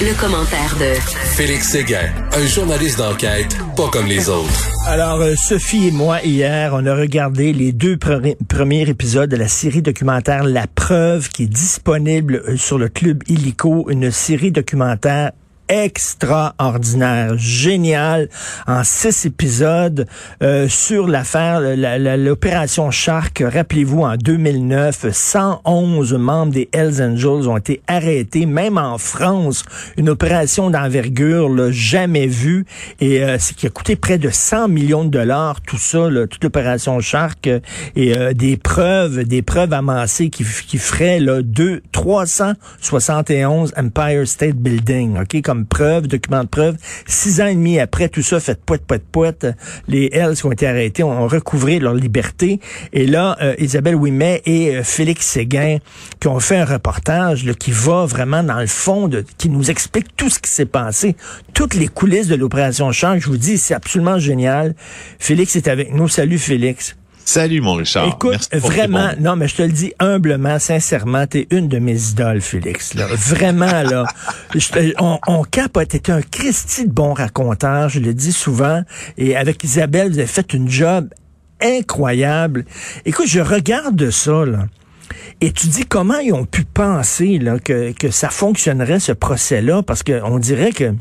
Le, commentaire de Félix Séguin, un journaliste d'enquête pas comme les autres. Alors, euh, Sophie et moi, hier, on a regardé les deux premiers épisodes de la série documentaire La Preuve qui est disponible euh, sur le Club Illico, une série documentaire extraordinaire, génial, en six épisodes euh, sur l'affaire, l'opération Shark. Rappelez-vous, en 2009, 111 membres des Hells Angels ont été arrêtés, même en France, une opération d'envergure jamais vue, et euh, qui a coûté près de 100 millions de dollars, tout ça, là, toute l'opération Shark, et euh, des preuves, des preuves amassées qui, qui feraient là, deux, 371 Empire State Building, ok, comme preuve, document de preuve. Six ans et demi après, tout ça fait poète, poète, poète. Les Hells qui ont été arrêtés ont recouvré leur liberté. Et là, euh, Isabelle Ouimet et euh, Félix Séguin qui ont fait un reportage qui va vraiment dans le fond, de, qui nous explique tout ce qui s'est passé, toutes les coulisses de l'opération Change. Je vous dis, c'est absolument génial. Félix est avec nous. Salut Félix. Salut, mon Richard. Écoute, vraiment, non, mais je te le dis humblement, sincèrement, t'es une de mes idoles, Félix. Là. Vraiment, là. on, on capote. T'es un Christy de bon raconteur, je le dis souvent. Et avec Isabelle, vous avez fait une job incroyable. Écoute, je regarde ça, là. Et tu dis comment ils ont pu penser là, que, que ça fonctionnerait, ce procès-là, parce qu'on dirait que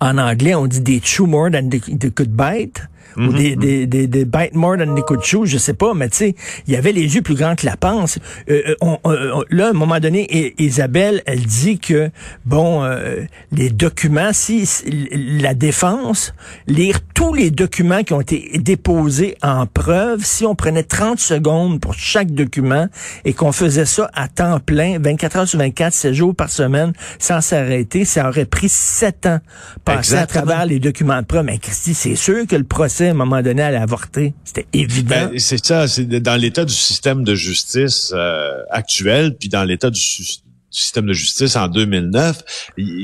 en anglais, on dit des chew more than they could bite ou mhm, des, mhm. des, des, des, bite more than they could chew, je sais pas, mais tu sais, il y avait les yeux plus grands que la panse. Euh, euh, euh là, à un moment donné, Isabelle, elle dit que, bon, euh, les documents, si la défense, lire tous les documents qui ont été déposés en preuve, si on prenait 30 secondes pour chaque document et qu'on faisait ça à temps plein, 24 heures sur 24, 7 jours par semaine, sans s'arrêter, ça aurait pris 7 ans passer à travers les documents de preuve. Mais Christy, c'est sûr que le procès à un moment à avorter. C'était évident. Ben, c'est ça, c'est dans l'état du système de justice euh, actuel, puis dans l'état du système de justice en 2009,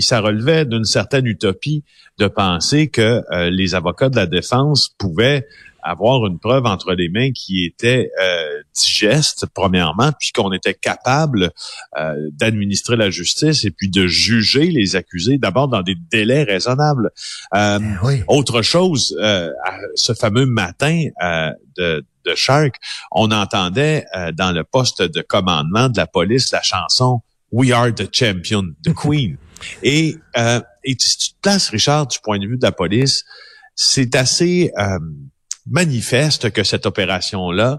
ça relevait d'une certaine utopie de penser que euh, les avocats de la défense pouvaient avoir une preuve entre les mains qui était euh, digeste, premièrement, puis qu'on était capable euh, d'administrer la justice et puis de juger les accusés d'abord dans des délais raisonnables. Euh, eh autre chose, euh, ce fameux matin de, de Shark, on entendait dans le poste de commandement de la police la chanson We Are the Champion, the Queen. et, et si tu te places, Richard, du point de vue de la police, c'est assez manifeste que cette opération-là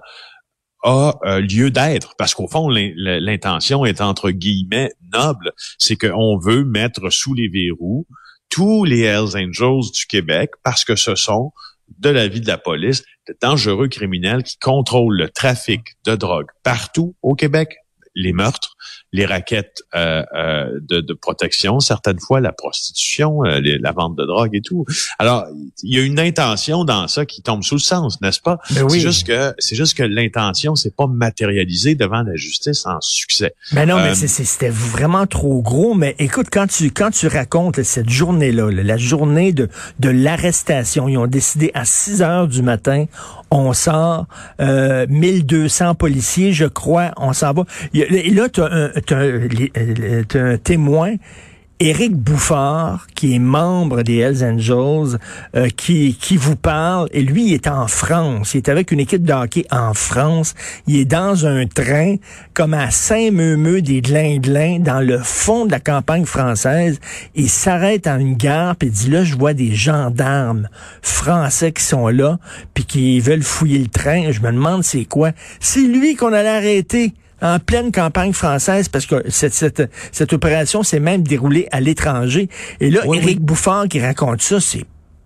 a euh, lieu d'être, parce qu'au fond, l'intention est entre guillemets noble, c'est qu'on veut mettre sous les verrous tous les Hells Angels du Québec, parce que ce sont, de la vie de la police, de dangereux criminels qui contrôlent le trafic de drogue partout au Québec, les meurtres, les raquettes euh, euh, de, de, protection, certaines fois la prostitution, euh, la vente de drogue et tout. Alors, il y a une intention dans ça qui tombe sous le sens, n'est-ce pas? Ben C'est juste que c'est juste que l'intention c'est pas matérialisé devant la justice en succès. Mais ben non, mais c'était vraiment trop gros. Mais écoute, quand tu quand tu racontes cette journée-là, la journée de de l'arrestation, ils ont décidé à 6 heures du matin, on sort euh, 1200 policiers, je crois, on s'en va. Et là, tu as, un témoin Éric Bouffard, qui est membre des Hells Angels, euh, qui, qui vous parle, et lui, il est en France. Il est avec une équipe de hockey en France. Il est dans un train, comme à Saint-Meumeux des Glinglins, dans le fond de la campagne française. Il s'arrête à une gare, puis dit, là, je vois des gendarmes français qui sont là, puis qui veulent fouiller le train. Je me demande c'est quoi? C'est lui qu'on allait arrêter en pleine campagne française, parce que cette, cette, cette opération s'est même déroulée à l'étranger. Et là, Éric Bouffard qui raconte ça, c'est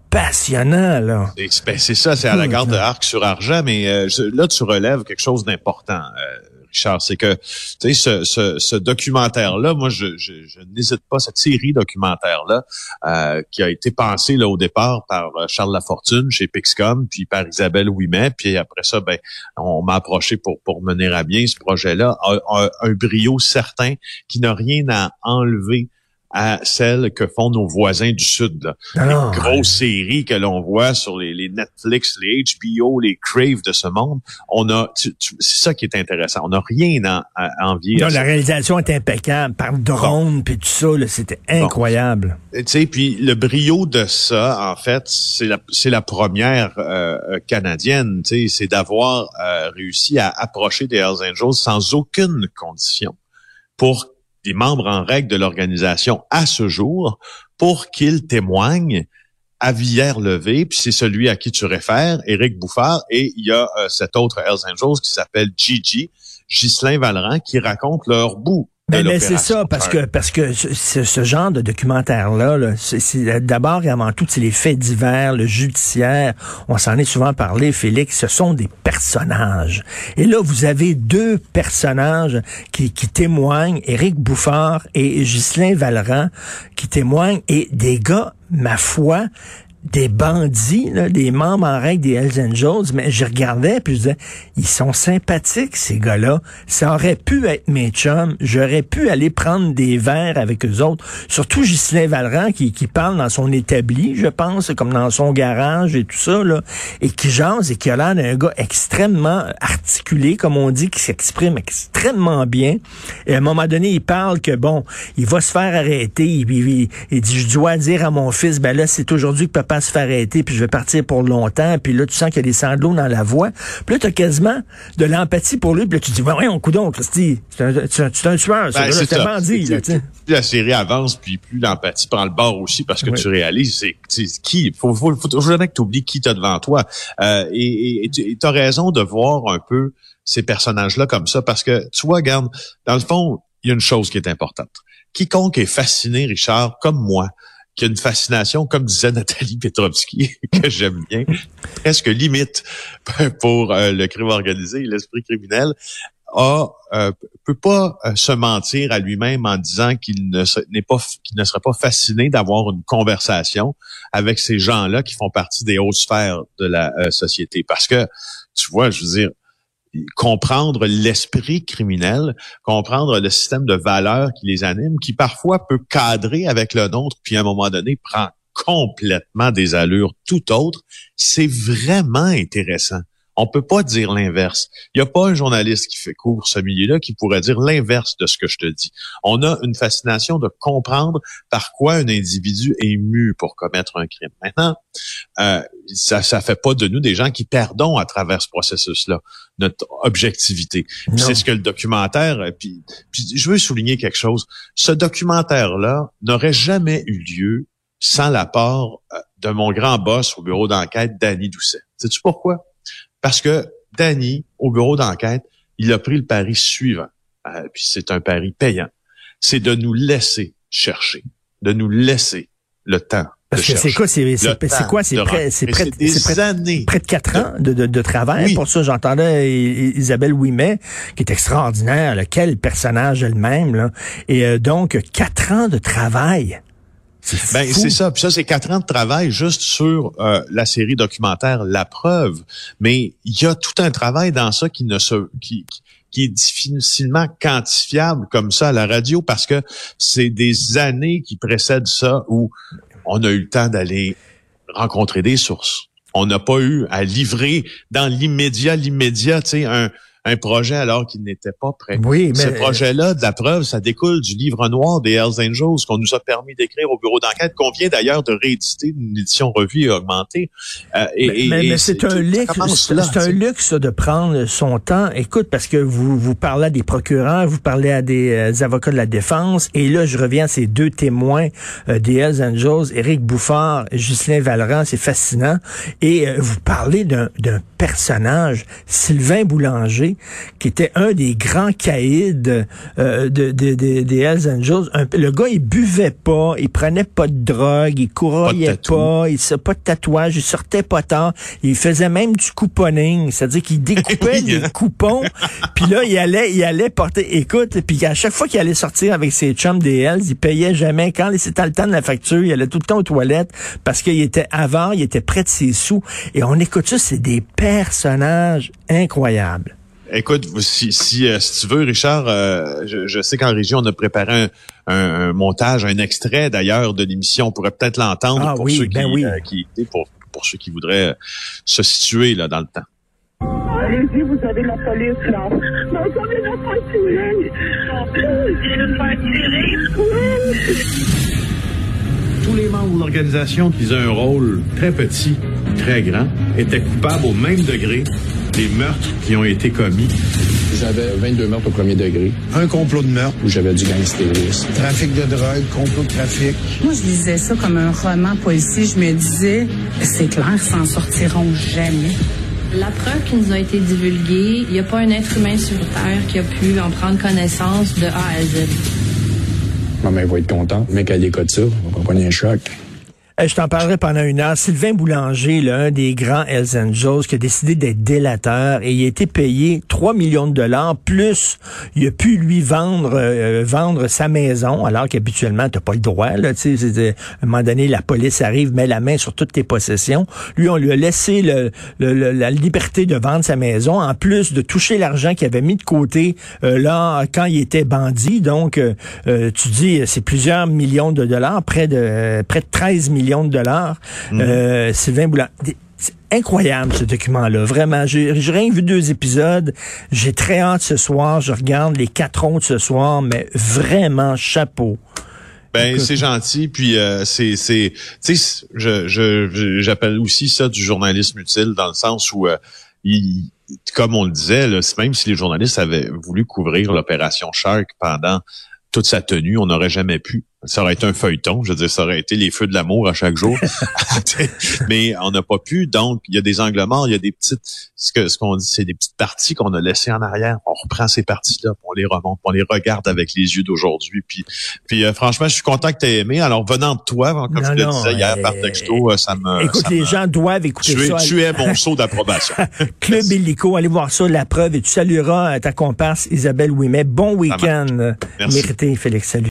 passionnant, là. Ben, c'est ça, c'est à la garde de Arc sur Argent, mais euh, là, tu relèves quelque chose d'important. Euh, Richard, c'est que tu sais ce, documentaire-là, moi je, je, n'hésite pas cette série documentaire-là euh, qui a été pensée au départ par euh, Charles Lafortune chez Pixcom, puis par Isabelle Ouimet, puis après ça, ben on m'a approché pour mener à bien ce projet-là, un, un, brio certain qui n'a rien à enlever à celles que font nos voisins du Sud. Là. Ah, les grosses séries que l'on voit sur les, les, Netflix, les HBO, les Crave de ce monde, on a, c'est ça qui est intéressant. On n'a rien à, à envier. Non, la réalisation est impeccable par drone puis tout ça, c'était incroyable. Tu sais, puis le brio de ça, en fait, c'est la, c'est la première euh, canadienne. Tu sais, c'est d'avoir euh, réussi à approcher des Hells Angels sans aucune condition pour des membres en règle de l'organisation à ce jour pour qu'ils témoignent à Villers-Levé, puis c'est celui à qui tu réfères, Éric Bouffard, et il y a euh, cet autre Hells Angels qui s'appelle Gigi, Ghislain Valran, qui raconte leur bout mais, mais c'est ça, parce que parce que ce, ce genre de documentaire-là, -là, c'est d'abord et avant tout, c'est les faits divers, le judiciaire. On s'en est souvent parlé, Félix. Ce sont des personnages. Et là, vous avez deux personnages qui, qui témoignent, Éric Bouffard et Ghislain Valran, qui témoignent, et des gars, ma foi, des bandits, des membres en règle des Hells Angels, mais je regardais puis je disais, ils sont sympathiques ces gars-là. Ça aurait pu être mes chums. J'aurais pu aller prendre des verres avec eux autres. Surtout Ghislain Valran qui, qui parle dans son établi, je pense, comme dans son garage et tout ça, là, et qui jase et qui a l'air d'un gars extrêmement articulé, comme on dit, qui s'exprime extrêmement bien. Et à un moment donné, il parle que bon, il va se faire arrêter. Il dit, je dois dire à mon fils, ben là, c'est aujourd'hui que papa se faire arrêter, puis je vais partir pour longtemps, puis là, tu sens qu'il y a des sanglots dans la voix. Puis là, tu as quasiment de l'empathie pour lui, puis là, tu te dis, voyons, coudon, Christy, c'est un, un, un tueur, ben, c'est un bandit. Là, plus la série avance, puis plus l'empathie prend le bord aussi, parce que tu réalises, c'est qui, faut, faut, que tu oublies qui t'as devant toi. Euh, et tu as raison de voir un peu ces personnages-là comme ça, parce que, tu vois, regarde, dans le fond, il y a une chose qui est importante. Quiconque est fasciné, Richard, comme moi, qui a une fascination, comme disait Nathalie Petrovski, que j'aime bien, presque limite pour euh, le crime organisé et l'esprit criminel, a euh, peut pas euh, se mentir à lui-même en disant qu'il ne serait pas fasciné d'avoir une conversation avec ces gens-là qui font partie des hautes sphères de la société? Parce que tu vois je veux dire comprendre l'esprit criminel, comprendre le système de valeurs qui les anime, qui parfois peut cadrer avec le nôtre, puis à un moment donné prend complètement des allures tout autres, c'est vraiment intéressant. On peut pas dire l'inverse. Il n'y a pas un journaliste qui fait cours ce milieu-là qui pourrait dire l'inverse de ce que je te dis. On a une fascination de comprendre par quoi un individu est mu pour commettre un crime. Maintenant, euh, ça ça fait pas de nous des gens qui perdons à travers ce processus-là notre objectivité. C'est ce que le documentaire. Euh, puis, puis je veux souligner quelque chose. Ce documentaire-là n'aurait jamais eu lieu sans l'apport euh, de mon grand boss au bureau d'enquête, Danny Doucet. Sais-tu pourquoi? Parce que Danny, au bureau d'enquête, il a pris le pari suivant, euh, puis c'est un pari payant, c'est de nous laisser chercher, de nous laisser le temps parce que c'est quoi, c'est quoi, c'est près, c'est près, près, années près de quatre ans de, de, de travail. Pour ça, j'entendais Isabelle Ouimet, qui est extraordinaire, quel personnage elle-même, Et euh, donc, quatre ans de travail. Ben, c'est ça. Puis ça, c'est quatre ans de travail juste sur euh, la série documentaire La Preuve. Mais il y a tout un travail dans ça qui ne se qui, qui est difficilement quantifiable comme ça à la radio parce que c'est des années qui précèdent ça où on a eu le temps d'aller rencontrer des sources. On n'a pas eu à livrer dans l'immédiat, l'immédiat, tu sais, un, un projet alors qu'il n'était pas prêt. Oui, mais... Ce projet-là, de la preuve, ça découle du livre noir des Hells Angels qu'on nous a permis d'écrire au bureau d'enquête, qu'on vient d'ailleurs de rééditer d'une édition revue et augmentée. Euh, et, mais, mais, c'est un luxe, c'est un luxe de prendre son temps. Écoute, parce que vous vous parlez à des procureurs, vous parlez à des euh, avocats de la défense, et là, je reviens à ces deux témoins euh, des Hells Angels, Éric Bouffard, Ghislain Valran, c'est fascinant. Et vous parlez d'un personnage, Sylvain Boulanger, qui était un des grands caïds euh, de, des Hells Angels. le gars, il buvait pas, il prenait pas de drogue, il courroyait pas, il se pas de tatouage, il sortait pas tard, il faisait même du couponing, c'est-à-dire qu'il découpait des hein? coupons, puis là, il allait, il allait porter, écoute, puis à chaque fois qu'il allait sortir avec ses chums des Hells, il payait jamais. Quand c'était le temps de la facture, il allait tout le temps aux toilettes parce qu'il était avant, il était près de ses sous. Et on écoute ça, c'est des personnages incroyables. Écoute, si, si, euh, si, tu veux, Richard, euh, je, je, sais qu'en région, on a préparé un, un, montage, un extrait d'ailleurs de l'émission. On pourrait peut-être l'entendre ah, pour oui, ceux ben qui, oui. qui pour, pour ceux qui voudraient se situer là dans le temps. Allez-y, vous avez la police, là. Mais tirer. Tous les membres de l'organisation qui faisaient un rôle très petit, très grand, étaient coupables au même degré des meurtres qui ont été commis. J'avais 22 meurtres au premier degré. Un complot de meurtre. Où j'avais du gangstérisme. Trafic de drogue, complot de trafic. Moi, je lisais ça comme un roman policier. Je me disais, c'est clair, ils s'en sortiront jamais. La preuve qui nous a été divulguée, il n'y a pas un être humain sur Terre qui a pu en prendre connaissance de A à Z. Ma mère va être contente. Le mec a des codes ça. On va pas un choc. Je t'en parlerai pendant une heure. Sylvain Boulanger, là, un des grands Hells Angels, qui a décidé d'être délateur et il a été payé 3 millions de dollars, plus il a pu lui vendre euh, vendre sa maison, alors qu'habituellement, tu pas le droit. Là, à un moment donné, la police arrive, met la main sur toutes tes possessions. Lui, on lui a laissé le, le, la liberté de vendre sa maison, en plus de toucher l'argent qu'il avait mis de côté euh, là quand il était bandit. Donc, euh, tu dis, c'est plusieurs millions de dollars, près de près de 13 millions de dollars. Mmh. Euh, Sylvain Boulan. C'est incroyable ce document-là, vraiment. J'ai rien vu deux épisodes. J'ai très hâte ce soir. Je regarde les quatre autres ce soir, mais vraiment chapeau. Ben c'est gentil, puis euh, c'est c'est tu sais je je j'appelle aussi ça du journalisme utile dans le sens où euh, il, comme on le disait, là, même si les journalistes avaient voulu couvrir l'opération Shark pendant toute sa tenue, on n'aurait jamais pu ça aurait été un feuilleton. Je veux dire, ça aurait été les feux de l'amour à chaque jour. Mais on n'a pas pu. Donc, il y a des angles morts, il y a des petites, ce que ce qu'on dit, c'est des petites parties qu'on a laissées en arrière. On reprend ces parties-là, on les remonte, on les regarde avec les yeux d'aujourd'hui. Puis, puis euh, franchement, je suis content que tu aies aimé. Alors, venant de toi, comme je le disais hier par texto, euh, ça me. Écoute, ça les me, gens doivent écouter tu ça. Es, tu es mon saut d'approbation. Club Illico, allez voir ça, la preuve, et tu salueras ta comparse Isabelle Ouimet. Bon week-end. Mérité, Félix. Salut.